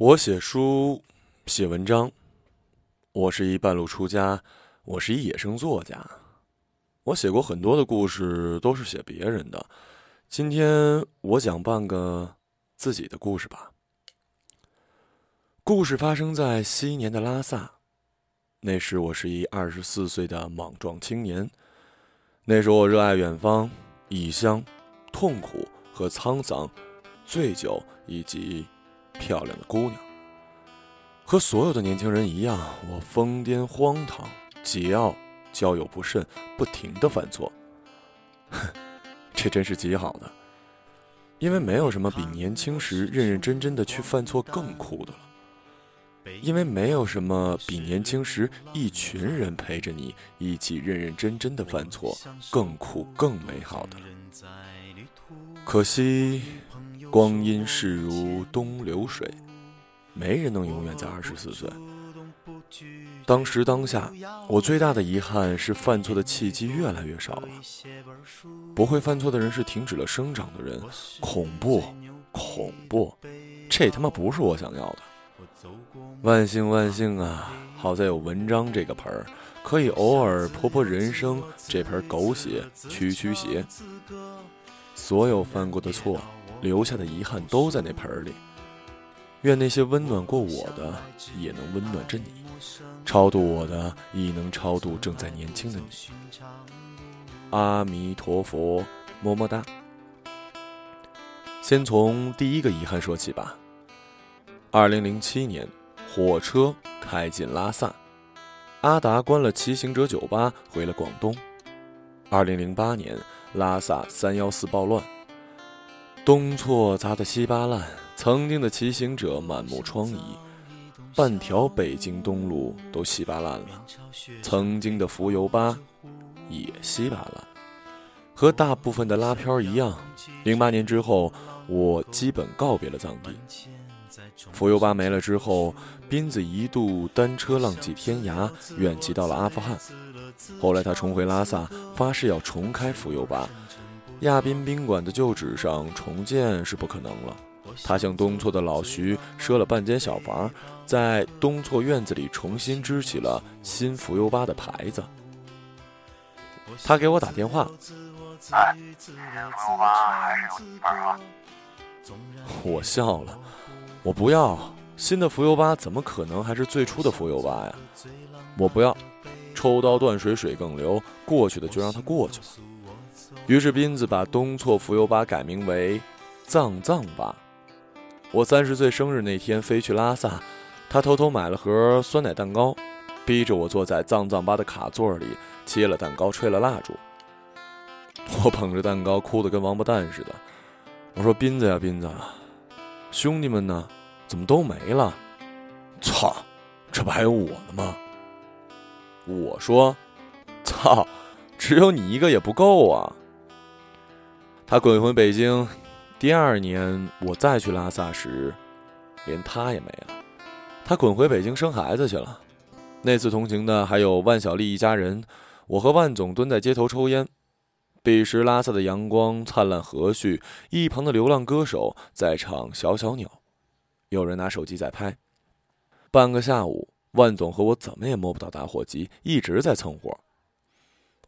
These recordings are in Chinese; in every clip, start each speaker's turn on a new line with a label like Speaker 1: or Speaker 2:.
Speaker 1: 我写书，写文章，我是一半路出家，我是一野生作家。我写过很多的故事，都是写别人的。今天我讲半个自己的故事吧。故事发生在昔年的拉萨，那时我是一二十四岁的莽撞青年。那时我热爱远方、异乡、痛苦和沧桑、醉酒以及。漂亮的姑娘，和所有的年轻人一样，我疯癫荒唐、桀骜、交友不慎，不停的犯错。哼，这真是极好的，因为没有什么比年轻时认认真真的去犯错更酷的了。因为没有什么比年轻时一群人陪着你一起认认真真的犯错更酷、更美好的了。可惜。光阴逝如东流水，没人能永远在二十四岁。当时当下，我最大的遗憾是犯错的契机越来越少了。不会犯错的人是停止了生长的人，恐怖，恐怖，这他妈不是我想要的。万幸万幸啊！好在有文章这个盆儿，可以偶尔泼泼人生这盆狗血，驱驱邪。所有犯过的错。留下的遗憾都在那盆里。愿那些温暖过我的，也能温暖着你；超度我的，亦能超度正在年轻的你。阿弥陀佛，么么哒。先从第一个遗憾说起吧。二零零七年，火车开进拉萨，阿达关了骑行者酒吧，回了广东。二零零八年，拉萨三幺四暴乱。东错砸得稀巴烂，曾经的骑行者满目疮痍，半条北京东路都稀巴烂了，曾经的浮游吧也稀巴烂。和大部分的拉漂一样，零八年之后，我基本告别了藏地。浮游吧没了之后，斌子一度单车浪迹天涯，远骑到了阿富汗。后来他重回拉萨，发誓要重开浮游吧。亚宾宾馆的旧址上重建是不可能了。他向东错的老徐赊了半间小房，在东错院子里重新支起了新浮游吧的牌子。他给我打电话：“
Speaker 2: 哎，新浮游吧还是有一半啊？”
Speaker 1: 我笑了：“我不要新的浮游吧，怎么可能还是最初的浮游吧呀？我不要，抽刀断水水更流，过去的就让它过去吧。”于是，斌子把东错浮游吧改名为“藏藏吧”。我三十岁生日那天飞去拉萨，他偷偷买了盒酸奶蛋糕，逼着我坐在藏藏吧的卡座里，切了蛋糕，吹了蜡烛。我捧着蛋糕，哭得跟王八蛋似的。我说：“斌子呀，斌子，兄弟们呢？怎么都没了？操，这不还有我呢吗？”我说：“操，只有你一个也不够啊！”他滚回北京，第二年我再去拉萨时，连他也没了。他滚回北京生孩子去了。那次同行的还有万晓利一家人。我和万总蹲在街头抽烟。彼时拉萨的阳光灿烂和煦，一旁的流浪歌手在唱《小小鸟》，有人拿手机在拍。半个下午，万总和我怎么也摸不到打火机，一直在蹭火。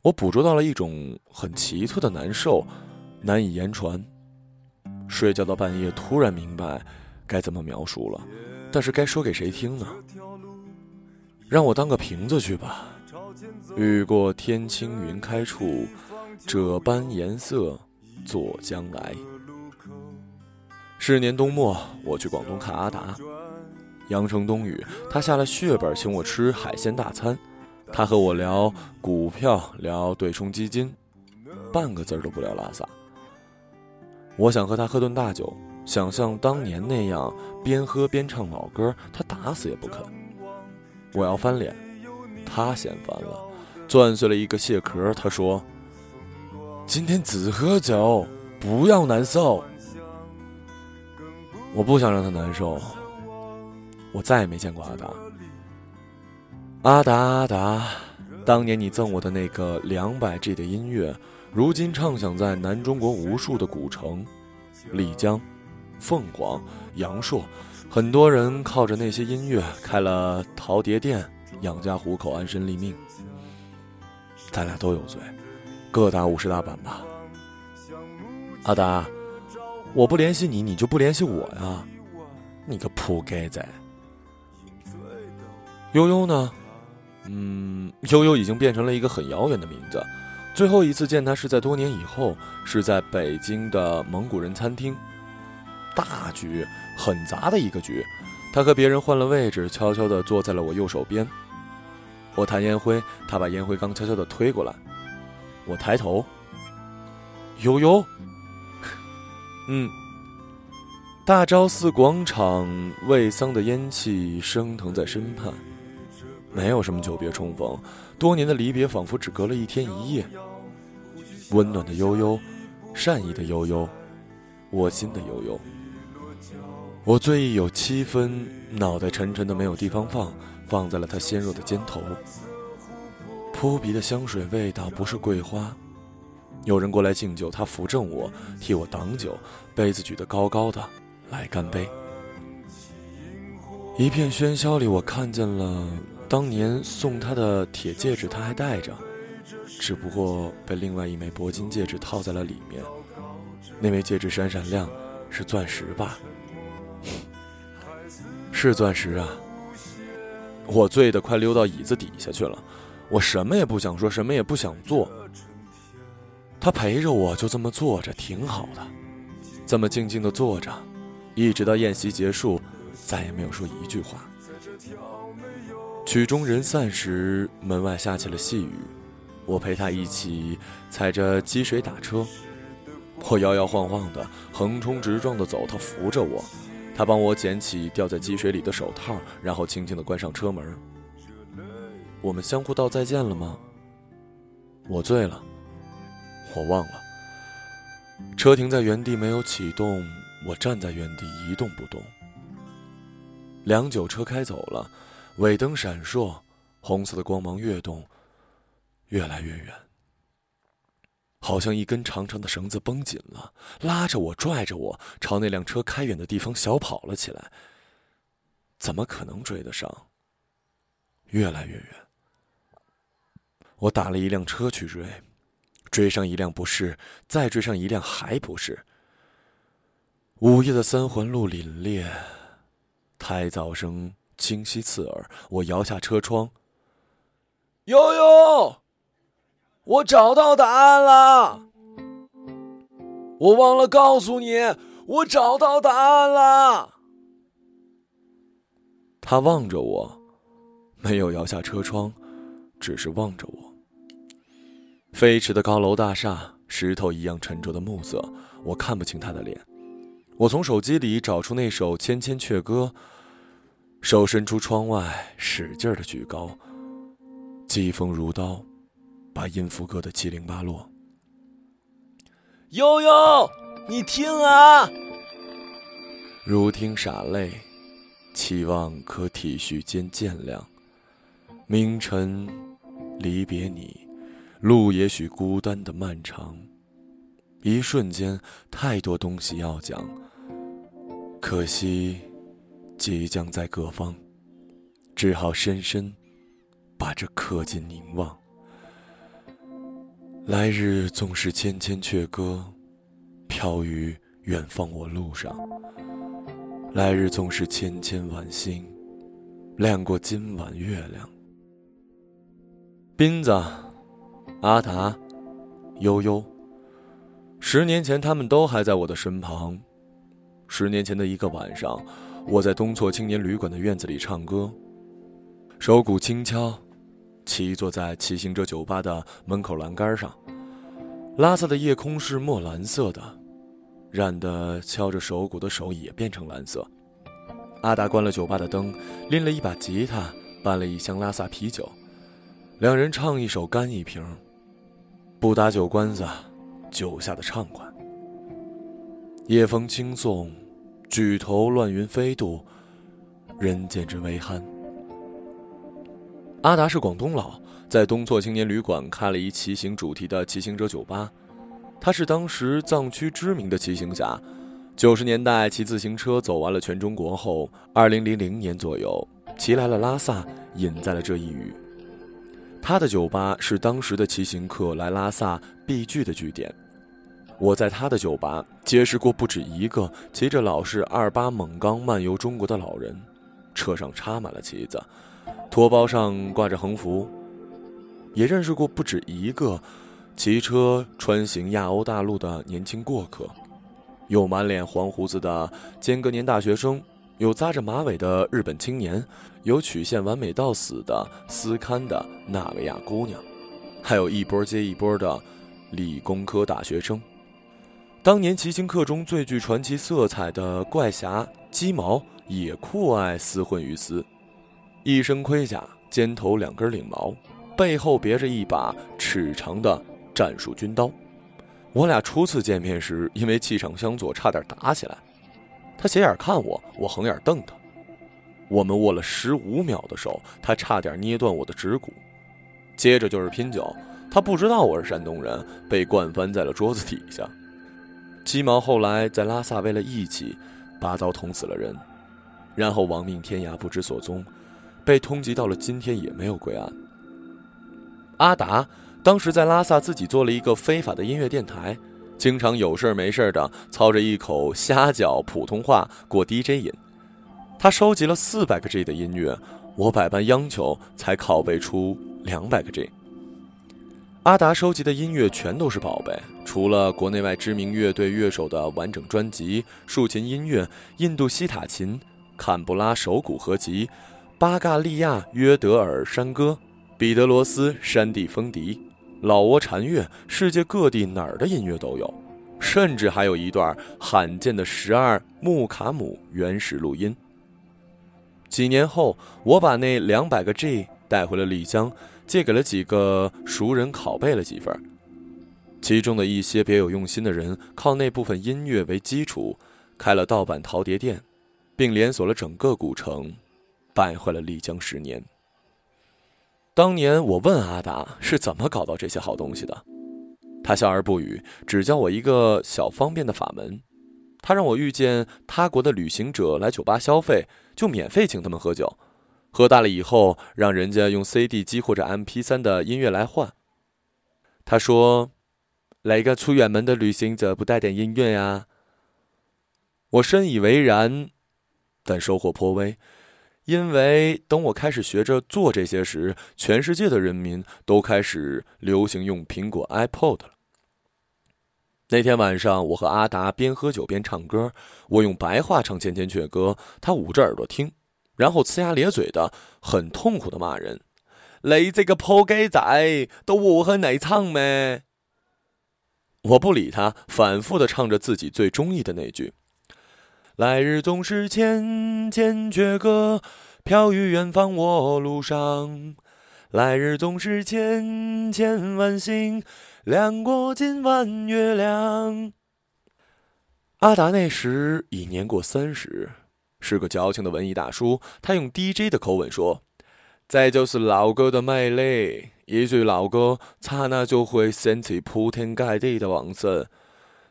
Speaker 1: 我捕捉到了一种很奇特的难受。难以言传。睡觉到半夜，突然明白该怎么描述了，但是该说给谁听呢？让我当个瓶子去吧。雨过天青云开处，这般颜色作将来。是年冬末，我去广东看阿达。阳城冬雨，他下了血本请我吃海鲜大餐。他和我聊股票，聊对冲基金，半个字都不聊拉萨。我想和他喝顿大酒，想像当年那样边喝边唱老歌，他打死也不肯。我要翻脸，他先翻了，攥碎了一个蟹壳。他说：“今天只喝酒，不要难受。”我不想让他难受。我再也没见过阿达。阿达阿达，当年你赠我的那个两百 G 的音乐。如今畅想在南中国无数的古城，丽江、凤凰、阳朔，很多人靠着那些音乐开了陶碟店，养家糊口，安身立命。咱俩都有罪，各打五十大板吧。阿达，我不联系你，你就不联系我呀？你个扑街仔！悠悠呢？嗯，悠悠已经变成了一个很遥远的名字。最后一次见他是在多年以后，是在北京的蒙古人餐厅。大局，很杂的一个局。他和别人换了位置，悄悄地坐在了我右手边。我弹烟灰，他把烟灰缸悄悄地推过来。我抬头，悠悠。嗯。大昭寺广场，魏桑的烟气升腾在身畔。没有什么久别重逢，多年的离别仿佛只隔了一天一夜。温暖的悠悠，善意的悠悠，我心的悠悠。我醉意有七分，脑袋沉沉的没有地方放，放在了他纤弱的肩头。扑鼻的香水味道不是桂花。有人过来敬酒，他扶正我，替我挡酒，杯子举得高高的，来干杯。一片喧嚣里，我看见了当年送他的铁戒指，他还戴着，只不过被另外一枚铂金戒指套在了里面。那枚戒指闪闪亮，是钻石吧？是钻石啊！我醉得快溜到椅子底下去了，我什么也不想说，什么也不想做。他陪着我，就这么坐着，挺好的，这么静静的坐着，一直到宴席结束，再也没有说一句话。曲终人散时，门外下起了细雨，我陪他一起踩着积水打车，我摇摇晃晃的横冲直撞的走，他扶着我。他帮我捡起掉在积水里的手套，然后轻轻的关上车门。我们相互道再见了吗？我醉了，我忘了。车停在原地没有启动，我站在原地一动不动。良久，车开走了，尾灯闪烁，红色的光芒跃动，越来越远。好像一根长长的绳子绷紧了，拉着我，拽着我，朝那辆车开远的地方小跑了起来。怎么可能追得上？越来越远。我打了一辆车去追，追上一辆不是，再追上一辆还不是。午夜的三环路凛冽，胎噪声清晰刺耳。我摇下车窗，悠悠。我找到答案了，我忘了告诉你，我找到答案了。他望着我，没有摇下车窗，只是望着我。飞驰的高楼大厦，石头一样沉着的暮色，我看不清他的脸。我从手机里找出那首《千千阙歌》，手伸出窗外，使劲的举高，疾风如刀。把音符割得七零八落。悠悠，你听啊！如听洒泪，期望可体恤兼见谅。明晨离别你，路也许孤单的漫长。一瞬间，太多东西要讲，可惜即将在各方，只好深深把这刻进凝望。来日纵是千千阙歌，飘于远方我路上。来日纵是千千晚星，亮过今晚月亮。斌子、阿达、悠悠，十年前他们都还在我的身旁。十年前的一个晚上，我在东错青年旅馆的院子里唱歌，手鼓轻敲。骑坐在骑行者酒吧的门口栏杆上，拉萨的夜空是墨蓝色的，染的敲着手鼓的手也变成蓝色。阿达关了酒吧的灯，拎了一把吉他，搬了一箱拉萨啤酒，两人唱一首干一瓶，不打酒关子，酒下的畅快。夜风轻送，举头乱云飞渡，人间之微酣。阿达是广东佬，在东措青年旅馆开了一骑行主题的骑行者酒吧。他是当时藏区知名的骑行侠，九十年代骑自行车走完了全中国后，二零零零年左右骑来了拉萨，引在了这一隅。他的酒吧是当时的骑行客来拉萨必聚的据点。我在他的酒吧结识过不止一个骑着老式二八猛钢漫游中国的老人，车上插满了旗子，托包上挂着横幅。也认识过不止一个骑车穿行亚欧大陆的年轻过客，有满脸黄胡子的间隔年大学生，有扎着马尾的日本青年，有曲线完美到死的斯堪的纳维亚姑娘，还有一波接一波的理工科大学生。当年骑行客中最具传奇色彩的怪侠鸡毛也酷爱厮混于斯，一身盔甲，肩头两根领毛，背后别着一把尺长的战术军刀。我俩初次见面时，因为气场相左，差点打起来。他斜眼看我，我横眼瞪他。我们握了十五秒的手，他差点捏断我的指骨。接着就是拼酒，他不知道我是山东人，被灌翻在了桌子底下。鸡毛后来在拉萨为了义气，拔刀捅死了人，然后亡命天涯不知所踪，被通缉到了今天也没有归案。阿达当时在拉萨自己做了一个非法的音乐电台，经常有事没事的操着一口虾饺普通话过 DJ 瘾。他收集了四百个 G 的音乐，我百般央求才拷贝出两百个 G。阿达收集的音乐全都是宝贝，除了国内外知名乐队乐手的完整专辑、竖琴音乐、印度西塔琴、坎布拉手鼓合集、巴嘎利亚约德尔山歌、彼得罗斯山地风笛、老挝禅乐，世界各地哪儿的音乐都有，甚至还有一段罕见的十二木卡姆原始录音。几年后，我把那两百个 G 带回了丽江。借给了几个熟人拷贝了几份，其中的一些别有用心的人靠那部分音乐为基础，开了盗版陶碟店，并连锁了整个古城，败坏了丽江十年。当年我问阿达是怎么搞到这些好东西的，他笑而不语，只教我一个小方便的法门。他让我遇见他国的旅行者来酒吧消费，就免费请他们喝酒。喝大了以后，让人家用 CD 机或者 MP3 的音乐来换。他说：“来个出远门的旅行者不带点音乐呀？”我深以为然，但收获颇微，因为等我开始学着做这些时，全世界的人民都开始流行用苹果 iPod 了。那天晚上，我和阿达边喝酒边唱歌，我用白话唱《千千阙歌》，他捂着耳朵听。然后呲牙咧嘴的，很痛苦的骂人：“你这个破鸡仔，都我和你唱咩？”我不理他，反复的唱着自己最中意的那句：“来日总是千千阙歌，飘于远方我路上。来日总是千千万星，亮过今晚月亮。”阿达那时已年过三十。是个矫情的文艺大叔，他用 DJ 的口吻说：“再就是老歌的魅力。一句老歌，刹那就会掀起铺天盖地的往事，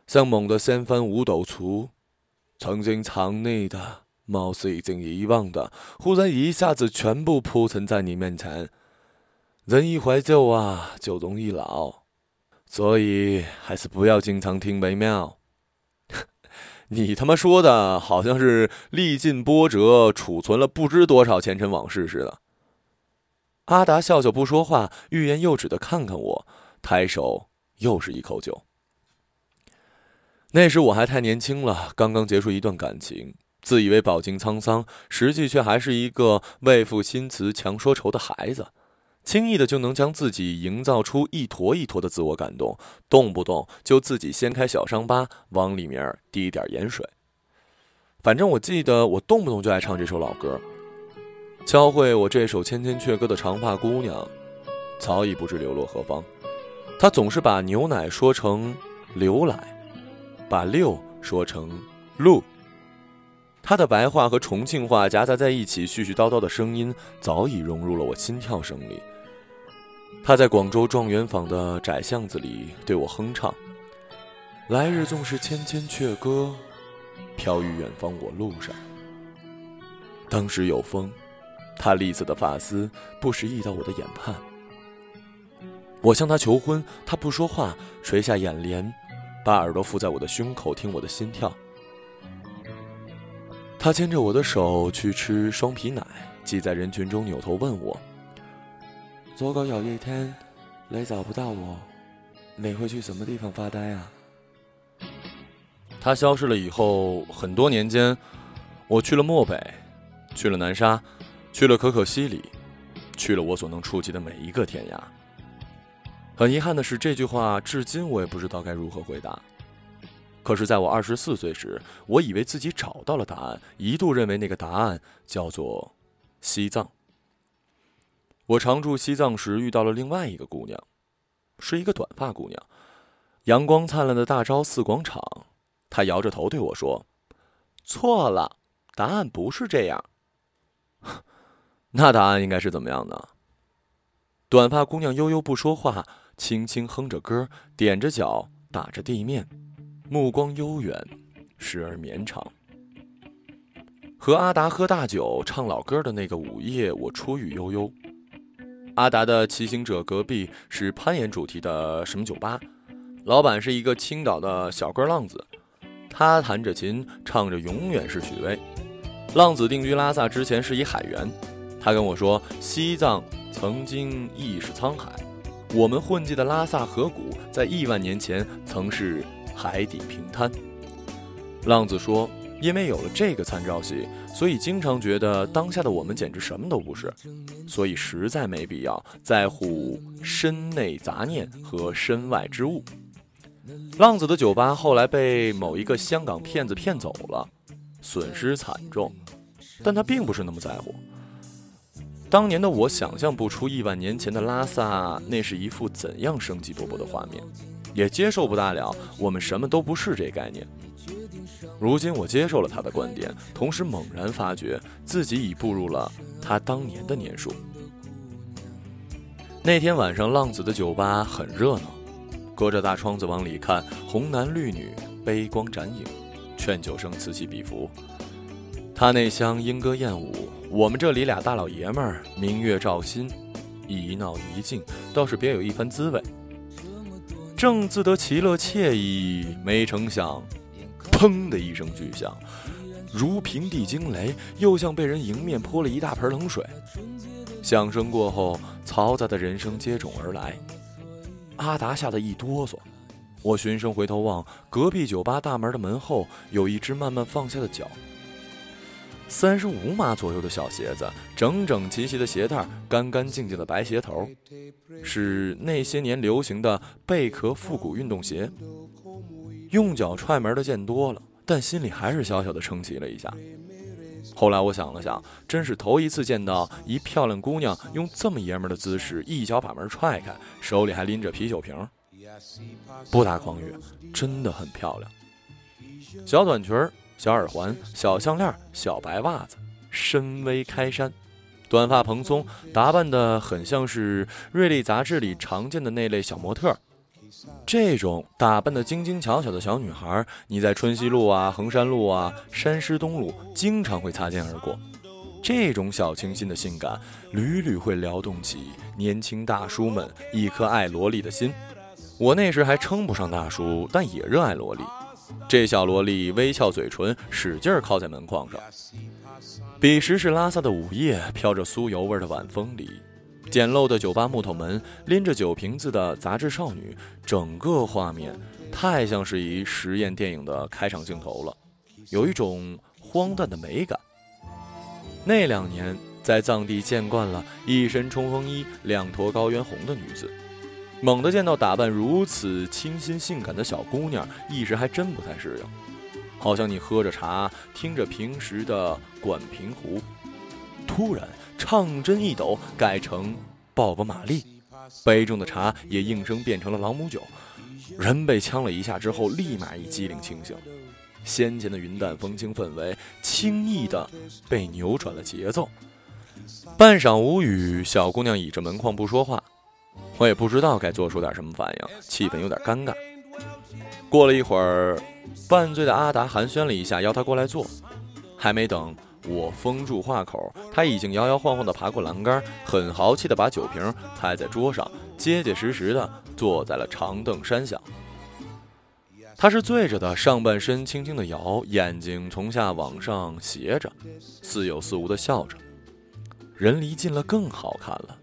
Speaker 1: 像猛的掀翻五斗橱，曾经藏匿的，貌似已经遗忘的，忽然一下子全部铺陈在你面前。人一怀旧啊，就容易老，所以还是不要经常听为妙。”你他妈说的好像是历尽波折，储存了不知多少前尘往事似的。阿达笑笑不说话，欲言又止的看看我，抬手又是一口酒。那时我还太年轻了，刚刚结束一段感情，自以为饱经沧桑，实际却还是一个为赋新词强说愁的孩子。轻易的就能将自己营造出一坨一坨的自我感动，动不动就自己掀开小伤疤往里面滴一点盐水。反正我记得我动不动就爱唱这首老歌。教会我这首千千阙歌的长发姑娘，早已不知流落何方。她总是把牛奶说成牛奶，把六说成鹿。她的白话和重庆话夹杂在一起，絮絮叨叨的声音早已融入了我心跳声里。他在广州状元坊的窄巷子里对我哼唱：“来日纵是千千阙歌，飘于远方我路上。当时有风，他栗色的发丝不时溢到我的眼畔。我向他求婚，他不说话，垂下眼帘，把耳朵附在我的胸口听我的心跳。他牵着我的手去吃双皮奶，挤在人群中扭头问我：“如果有一天你找不到我，你会去什么地方发呆啊？”他消失了以后，很多年间，我去了漠北，去了南沙，去了可可西里，去了我所能触及的每一个天涯。很遗憾的是，这句话至今我也不知道该如何回答。可是，在我二十四岁时，我以为自己找到了答案，一度认为那个答案叫做西藏。我常驻西藏时遇到了另外一个姑娘，是一个短发姑娘，阳光灿烂的大昭寺广场。她摇着头对我说：“错了，答案不是这样。那答案应该是怎么样的？”短发姑娘悠悠不说话，轻轻哼着歌，踮着脚打着地面，目光悠远，时而绵长。和阿达喝大酒、唱老歌的那个午夜，我初遇悠悠。阿达的骑行者隔壁是攀岩主题的什么酒吧，老板是一个青岛的小个浪子。他弹着琴，唱着《永远是许巍》。浪子定居拉萨之前是一海员，他跟我说，西藏曾经亦是沧海，我们混迹的拉萨河谷在亿万年前曾是海底平滩。浪子说，因为有了这个参照系，所以经常觉得当下的我们简直什么都不是，所以实在没必要在乎身内杂念和身外之物。浪子的酒吧后来被某一个香港骗子骗走了，损失惨重，但他并不是那么在乎。当年的我想象不出亿万年前的拉萨那是一副怎样生机勃勃的画面，也接受不大了我们什么都不是这概念。如今我接受了他的观点，同时猛然发觉自己已步入了他当年的年数。那天晚上，浪子的酒吧很热闹。隔着大窗子往里看，红男绿女，杯光盏影，劝酒声此起彼伏。他那厢莺歌燕舞，我们这里俩大老爷们儿明月照心，一闹一静，倒是别有一番滋味。正自得其乐惬意，没成想，砰的一声巨响，如平地惊雷，又像被人迎面泼了一大盆冷水。响声过后，嘈杂的人声接踵而来。阿达吓得一哆嗦，我循声回头望，隔壁酒吧大门的门后有一只慢慢放下的脚。三十五码左右的小鞋子，整整齐齐的鞋带，干干净净的白鞋头，是那些年流行的贝壳复古运动鞋。用脚踹门的见多了，但心里还是小小的称奇了一下。后来我想了想，真是头一次见到一漂亮姑娘用这么爷们的姿势一脚把门踹开，手里还拎着啤酒瓶。不打诳语，真的很漂亮。小短裙、小耳环、小项链、小白袜子，深 V 开衫，短发蓬松，打扮的很像是《瑞丽》杂志里常见的那类小模特。这种打扮的精精巧巧的小女孩，你在春熙路啊、衡山路啊、山师东路经常会擦肩而过。这种小清新的性感，屡屡会撩动起年轻大叔们一颗爱萝莉的心。我那时还称不上大叔，但也热爱萝莉。这小萝莉微翘嘴唇，使劲靠在门框上。彼时是拉萨的午夜，飘着酥油味的晚风里。简陋的酒吧木头门，拎着酒瓶子的杂志少女，整个画面太像是一实验电影的开场镜头了，有一种荒诞的美感。那两年在藏地见惯了一身冲锋衣、两坨高原红的女子，猛地见到打扮如此清新性感的小姑娘，一时还真不太适应，好像你喝着茶，听着平时的管平湖，突然。唱针一抖，改成抱个玛丽，杯中的茶也应声变成了朗姆酒。人被呛了一下之后，立马一机灵清醒。先前的云淡风轻氛围，轻易的被扭转了节奏。半晌无语，小姑娘倚着门框不说话，我也不知道该做出点什么反应，气氛有点尴尬。过了一会儿，半醉的阿达寒暄了一下，邀他过来坐。还没等我封住话口，他已经摇摇晃晃地爬过栏杆，很豪气地把酒瓶拍在桌上，结结实实地坐在了长凳山下。他是醉着的，上半身轻轻地摇，眼睛从下往上斜着，似有似无地笑着。人离近了更好看了，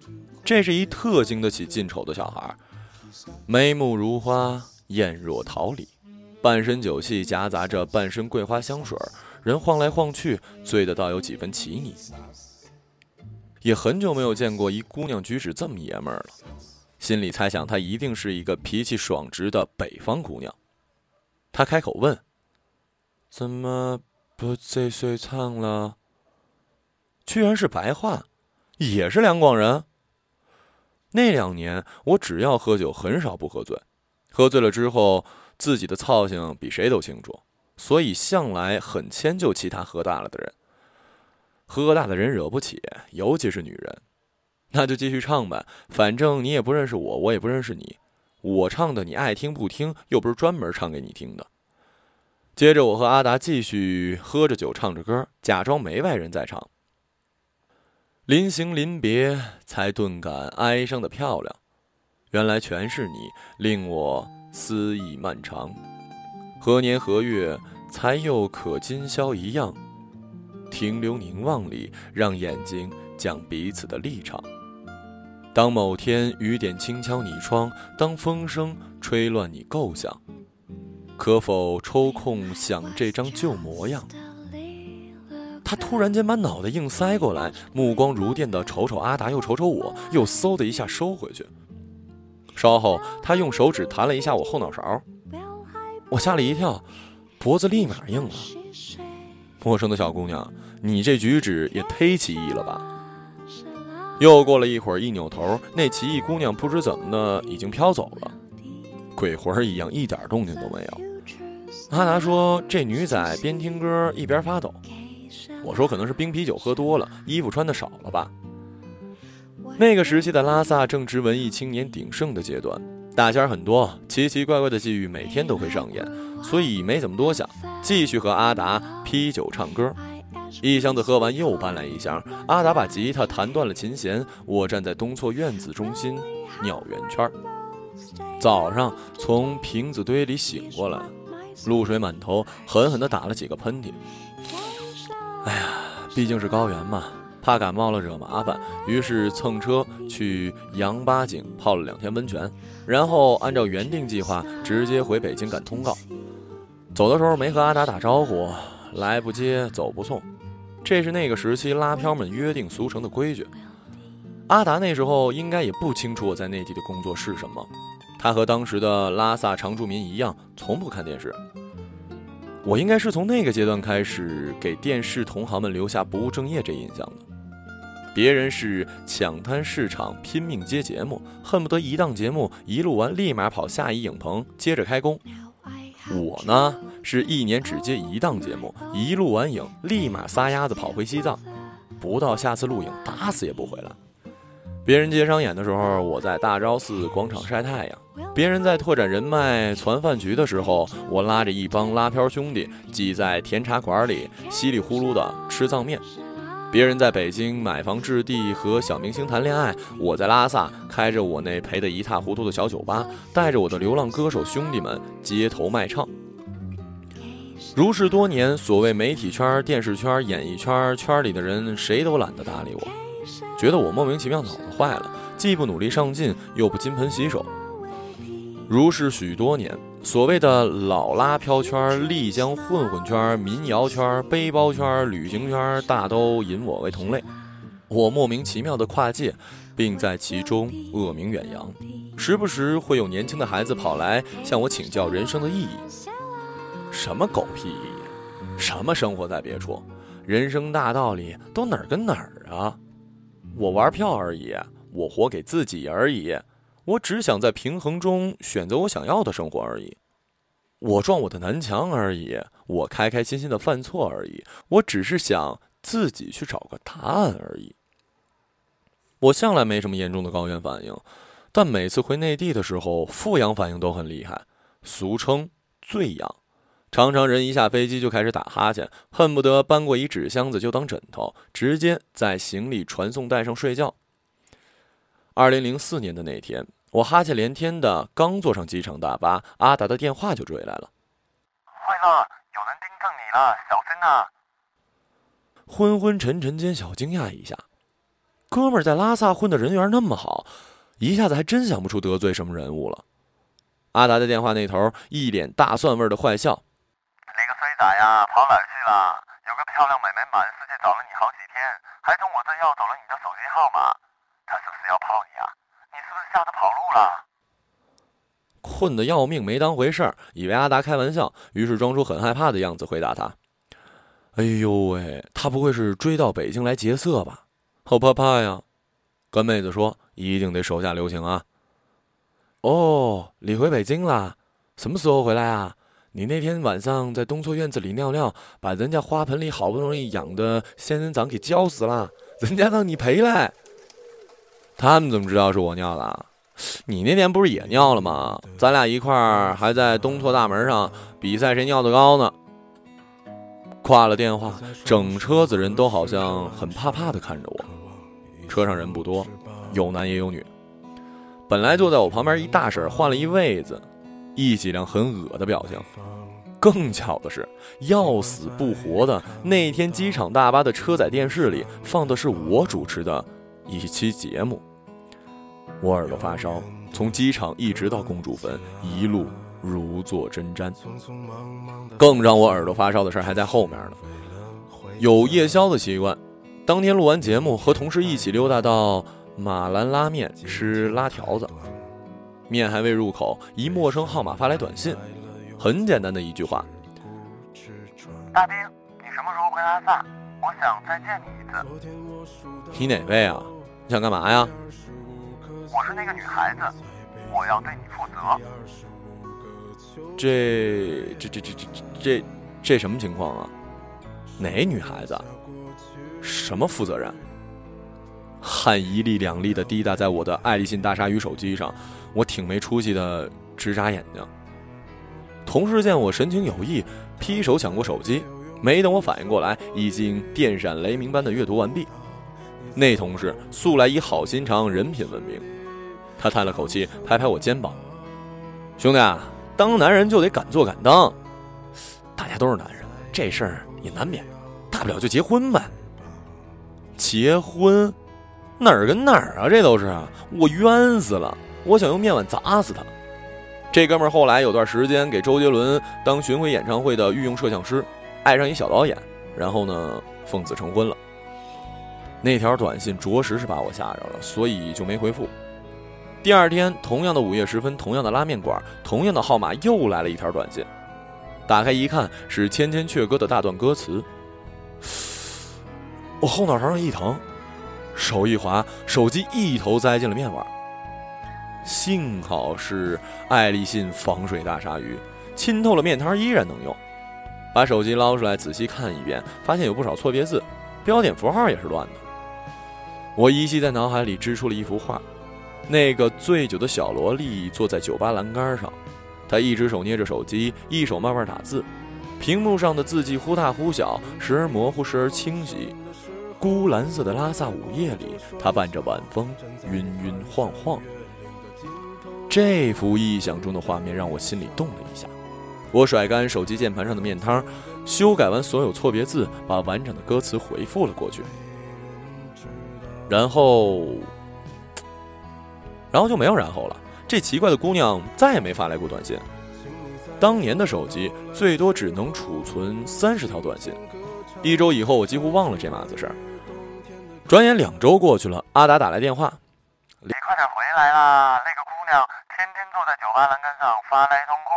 Speaker 1: 这是一特经得起近瞅的小孩，眉目如花，艳若桃李，半身酒气夹杂着半身桂花香水，人晃来晃去，醉得倒有几分奇腻。也很久没有见过一姑娘举止这么爷们儿了，心里猜想她一定是一个脾气爽直的北方姑娘。他开口问：“怎么不再睡唱了？”居然是白话，也是两广人。那两年我只要喝酒，很少不喝醉。喝醉了之后，自己的操性比谁都清楚，所以向来很迁就其他喝大了的人。喝大的人惹不起，尤其是女人。那就继续唱呗，反正你也不认识我，我也不认识你。我唱的你爱听不听，又不是专门唱给你听的。接着，我和阿达继续喝着酒，唱着歌，假装没外人在场。临行临别，才顿感哀伤的漂亮。原来全是你，令我思忆漫长。何年何月，才又可今宵一样？停留凝望里，让眼睛讲彼此的立场。当某天雨点轻敲你窗，当风声吹乱你构想，可否抽空想这张旧模样？他突然间把脑袋硬塞过来，目光如电的瞅瞅阿达，又瞅瞅我，又嗖的一下收回去。稍后，他用手指弹了一下我后脑勺，我吓了一跳，脖子立马硬了。陌生的小姑娘，你这举止也忒奇异了吧？又过了一会儿，一扭头，那奇异姑娘不知怎么的已经飘走了，鬼魂一样，一点动静都没有。阿达说：“这女仔边听歌一边发抖。”我说：“可能是冰啤酒喝多了，衣服穿的少了吧。”那个时期的拉萨正值文艺青年鼎盛的阶段，大仙很多，奇奇怪怪的际遇每天都会上演，所以没怎么多想，继续和阿达劈酒唱歌。一箱子喝完，又搬来一箱。阿达把吉他弹断了琴弦，我站在东错院子中心绕圆圈。早上从瓶子堆里醒过来，露水满头，狠狠地打了几个喷嚏。哎呀，毕竟是高原嘛，怕感冒了惹麻烦，于是蹭车去羊八井泡了两天温泉，然后按照原定计划直接回北京赶通告。走的时候没和阿达打招呼，来不接走不送。这是那个时期拉漂们约定俗成的规矩。阿达那时候应该也不清楚我在内地的工作是什么，他和当时的拉萨常住民一样，从不看电视。我应该是从那个阶段开始给电视同行们留下不务正业这印象的。别人是抢滩市场拼命接节目，恨不得一档节目一录完立马跑下一影棚接着开工。我呢，是一年只接一档节目，一录完影，立马撒丫子跑回西藏，不到下次录影，打死也不回来。别人接商演的时候，我在大昭寺广场晒太阳；别人在拓展人脉、攒饭局的时候，我拉着一帮拉漂兄弟挤在甜茶馆里，稀里呼噜的吃藏面；别人在北京买房置地和小明星谈恋爱，我在拉萨开着我那赔得一塌糊涂的小酒吧，带着我的流浪歌手兄弟们街头卖唱。如是多年，所谓媒体圈、电视圈、演艺圈圈里的人，谁都懒得搭理我，觉得我莫名其妙脑子坏了，既不努力上进，又不金盆洗手。如是许多年，所谓的老拉飘圈、丽江混混圈、民谣圈、背包圈、旅行圈，大都引我为同类。我莫名其妙的跨界，并在其中恶名远扬。时不时会有年轻的孩子跑来向我请教人生的意义。什么狗屁意义？什么生活在别处？人生大道理都哪儿跟哪儿啊？我玩票而已，我活给自己而已，我只想在平衡中选择我想要的生活而已。我撞我的南墙而已，我开开心心的犯错而已，我只是想自己去找个答案而已。我向来没什么严重的高原反应，但每次回内地的时候，富阳反应都很厉害，俗称醉阳。常常人一下飞机就开始打哈欠，恨不得搬过一纸箱子就当枕头，直接在行李传送带上睡觉。二零零四年的那天，我哈欠连天的刚坐上机场大巴，阿达的电话就追来了。
Speaker 2: 坏了，有人盯上你了，小心啊！
Speaker 1: 昏昏沉沉间，小惊讶一下，哥们儿在拉萨混的人缘那么好，一下子还真想不出得罪什么人物了。阿达在电话那头一脸大蒜味的坏笑：“
Speaker 2: 你个衰仔呀，跑哪儿去了？有个漂亮美眉满世界找了你好几天，还从我这要走了你的手机号码。”他是不是要泡你啊？吓得跑路了？
Speaker 1: 困得要命，没当回事儿，以为阿达开玩笑，于是装出很害怕的样子回答他：“哎呦喂，他不会是追到北京来劫色吧？好怕怕呀！”跟妹子说：“一定得手下留情啊。”哦，你回北京啦？什么时候回来啊？你那天晚上在东错院子里尿尿，把人家花盆里好不容易养的仙人掌给浇死了，人家让你赔来。他们怎么知道是我尿的？你那天不是也尿了吗？咱俩一块儿还在东错大门上比赛谁尿的高呢。挂了电话，整车子人都好像很怕怕的看着我。车上人不多，有男也有女。本来坐在我旁边一大婶换了一位子，一几辆很恶的表情。更巧的是，要死不活的那天机场大巴的车载电视里放的是我主持的。一期节目，我耳朵发烧，从机场一直到公主坟，一路如坐针毡。更让我耳朵发烧的事还在后面呢。有夜宵的习惯，当天录完节目，和同事一起溜达到马兰拉面吃拉条子。面还未入口，一陌生号码发来短信，很简单的一句话：“
Speaker 2: 大兵，你什么时候回拉萨？我想再见你一次。”
Speaker 1: 你哪位啊？你想干嘛呀？
Speaker 2: 我是那个女孩子，我要对你负责。
Speaker 1: 这这这这这这这什么情况啊？哪女孩子？什么负责人？汗一粒两粒的滴答在我的爱立信大鲨鱼手机上，我挺没出息的直眨眼睛。同事见我神情有异，劈手抢过手机，没等我反应过来，已经电闪雷鸣般的阅读完毕。那同事素来以好心肠、人品闻名，他叹了口气，拍拍我肩膀：“兄弟啊，当男人就得敢做敢当。大家都是男人，这事儿也难免，大不了就结婚呗。结婚？哪儿跟哪儿啊？这都是我冤死了！我想用面碗砸死他。这哥们儿后来有段时间给周杰伦当巡回演唱会的御用摄像师，爱上一小导演，然后呢，奉子成婚了。”那条短信着实是把我吓着了，所以就没回复。第二天，同样的午夜时分，同样的拉面馆，同样的号码，又来了一条短信。打开一看，是《千千阙歌》的大段歌词。我后脑勺上一疼，手一滑，手机一头栽进了面碗。幸好是爱立信防水大鲨鱼，浸透了面汤依然能用。把手机捞出来仔细看一遍，发现有不少错别字，标点符号也是乱的。我依稀在脑海里织出了一幅画，那个醉酒的小萝莉坐在酒吧栏杆上，她一只手捏着手机，一手慢慢打字，屏幕上的字迹忽大忽小，时而模糊，时而清晰。孤蓝色的拉萨午夜里，她伴着晚风，晕晕晃晃。这幅臆想中的画面让我心里动了一下，我甩干手机键盘上的面汤，修改完所有错别字，把完整的歌词回复了过去。然后，然后就没有然后了。这奇怪的姑娘再也没发来过短信。当年的手机最多只能储存三十条短信。一周以后，我几乎忘了这码子事儿。转眼两周过去了，阿达打来电话：“
Speaker 2: 你快点回来啦！那个姑娘天天坐在酒吧栏杆上发来通哭。”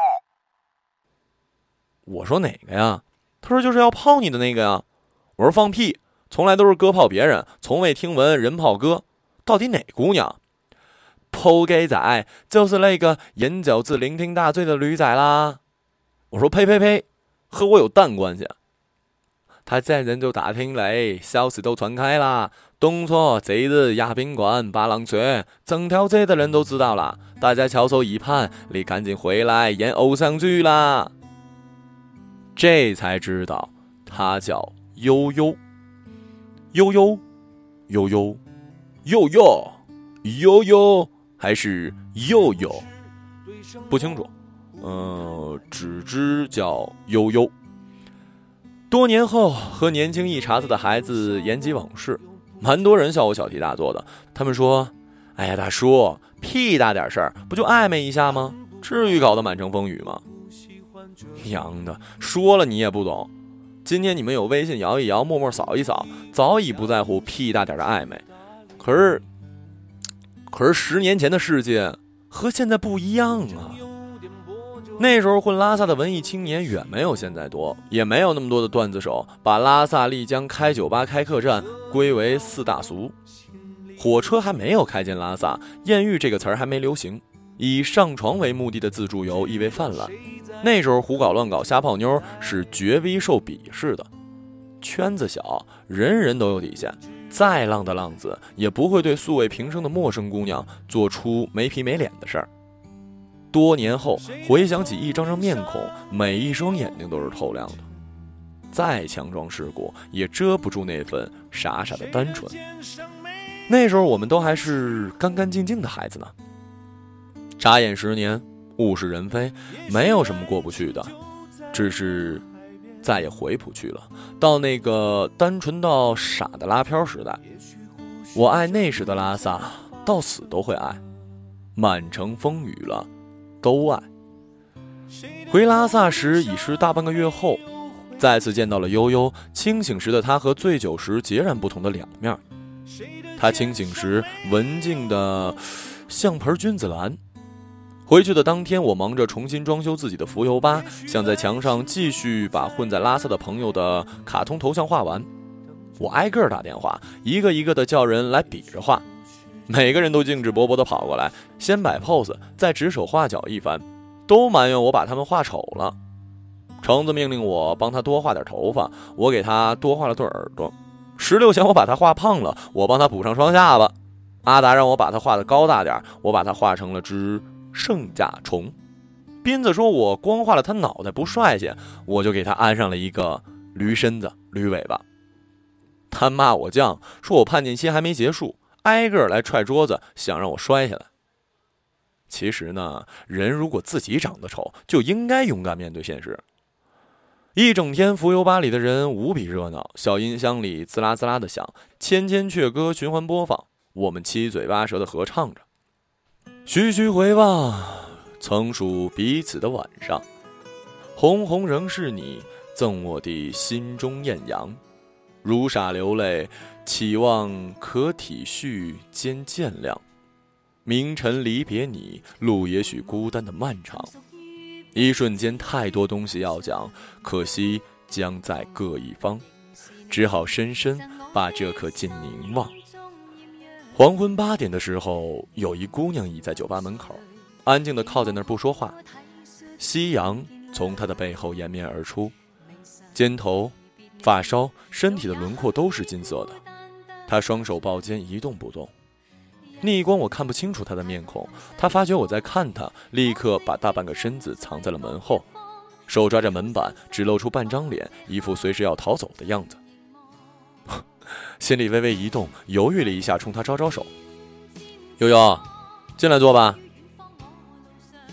Speaker 1: 我说哪个呀？他说就是要泡你的那个呀。我说放屁。从来都是哥泡别人，从未听闻人泡哥。到底哪姑娘？泡给仔就是那个饮酒至酩酊大醉的驴仔啦。我说呸呸呸，和我有蛋关系？他见人就打听雷，消息都传开了。东错贼日亚宾馆八郎雀，整条街的人都知道了。大家翘首以盼，你赶紧回来演偶像剧啦！这才知道他叫悠悠。悠悠，悠悠，悠悠，悠悠，还是悠悠？不清楚。嗯，只知叫悠悠。多年后和年轻一茬子的孩子言及往事，蛮多人笑我小题大做的。他们说：“哎呀，大叔，屁大点事儿，不就暧昧一下吗？至于搞得满城风雨吗？”娘的，说了你也不懂。今天你们有微信摇一摇，陌陌扫一扫，早已不在乎屁大点的暧昧。可是，可是十年前的世界和现在不一样啊。那时候混拉萨的文艺青年远没有现在多，也没有那么多的段子手把拉萨、丽江开酒吧、开客栈归为四大俗。火车还没有开进拉萨，艳遇这个词儿还没流行，以上床为目的的自助游意味泛滥。那时候胡搞乱搞瞎泡妞是绝逼受鄙视的。圈子小，人人都有底线，再浪的浪子也不会对素未平生的陌生姑娘做出没皮没脸的事儿。多年后回想起一张张面孔，每一双眼睛都是透亮的。再强装世故，也遮不住那份傻傻的单纯。那时候我们都还是干干净净的孩子呢。眨眼十年，物是人非，没有什么过不去的，只是再也回不去了。到那个单纯到傻的拉飘时代，我爱那时的拉萨，到死都会爱。满城风雨了。都爱。回拉萨时已是大半个月后，再次见到了悠悠。清醒时的他和醉酒时截然不同的两面。他清醒时文静的像盆君子兰。回去的当天，我忙着重新装修自己的浮游吧，想在墙上继续把混在拉萨的朋友的卡通头像画完。我挨个打电话，一个一个的叫人来比着画。每个人都兴致勃勃地跑过来，先摆 pose，再指手画脚一番，都埋怨我把他们画丑了。橙子命令我帮他多画点头发，我给他多画了对耳朵。石榴嫌我把他画胖了，我帮他补上双下巴。阿达让我把他画的高大点，我把他画成了只圣甲虫。斌子说我光画了他脑袋不帅气，我就给他安上了一个驴身子、驴尾巴。他骂我犟，说我叛逆期还没结束。挨个来踹桌子，想让我摔下来。其实呢，人如果自己长得丑，就应该勇敢面对现实。一整天，浮游吧里的人无比热闹，小音箱里滋啦滋啦的响，千千阙歌循环播放，我们七嘴八舌的合唱着。徐徐回望，曾属彼此的晚上，红红仍是你赠我的心中艳阳，如傻流泪。期望可体恤兼见谅，明晨离别你，路也许孤单的漫长。一瞬间，太多东西要讲，可惜将在各一方，只好深深把这颗心凝望。黄昏八点的时候，有一姑娘倚在酒吧门口，安静的靠在那儿不说话。夕阳从她的背后延绵而出，肩头、发梢、身体的轮廓都是金色的。他双手抱肩一动不动，逆光我看不清楚他的面孔。他发觉我在看他，立刻把大半个身子藏在了门后，手抓着门板，只露出半张脸，一副随时要逃走的样子。心里微微一动，犹豫了一下，冲他招招手：“悠悠，进来坐吧。”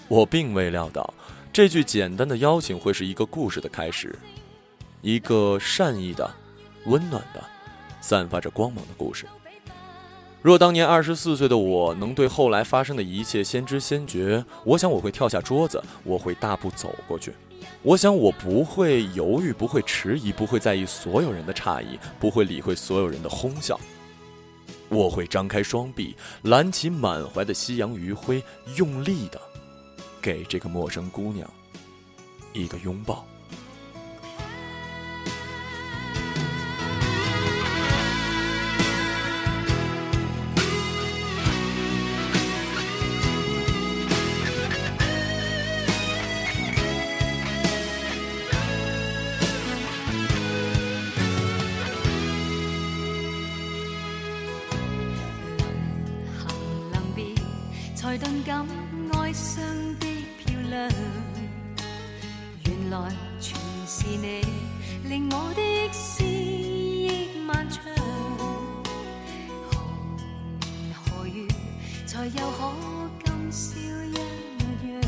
Speaker 1: 我并未料到这句简单的邀请会是一个故事的开始，一个善意的、温暖的。散发着光芒的故事。若当年二十四岁的我能对后来发生的一切先知先觉，我想我会跳下桌子，我会大步走过去。我想我不会犹豫，不会迟疑，不会在意所有人的诧异，不会理会所有人的哄笑。我会张开双臂，揽起满怀的夕阳余晖，用力的给这个陌生姑娘一个拥抱。
Speaker 3: 才又可今宵一样？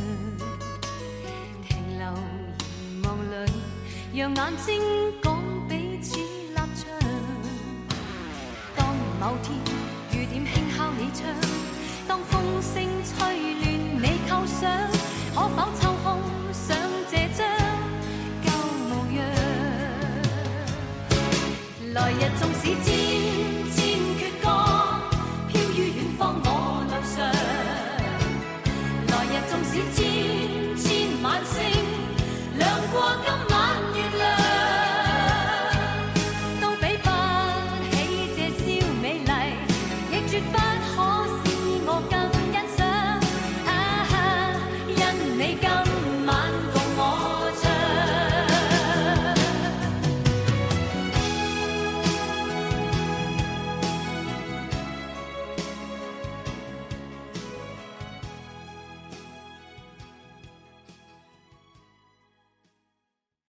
Speaker 3: 停留凝望里，让眼睛讲彼此立场。当某天雨点轻敲你窗，当风声吹乱你构想，可否抽空想这张旧模样？来日纵使知日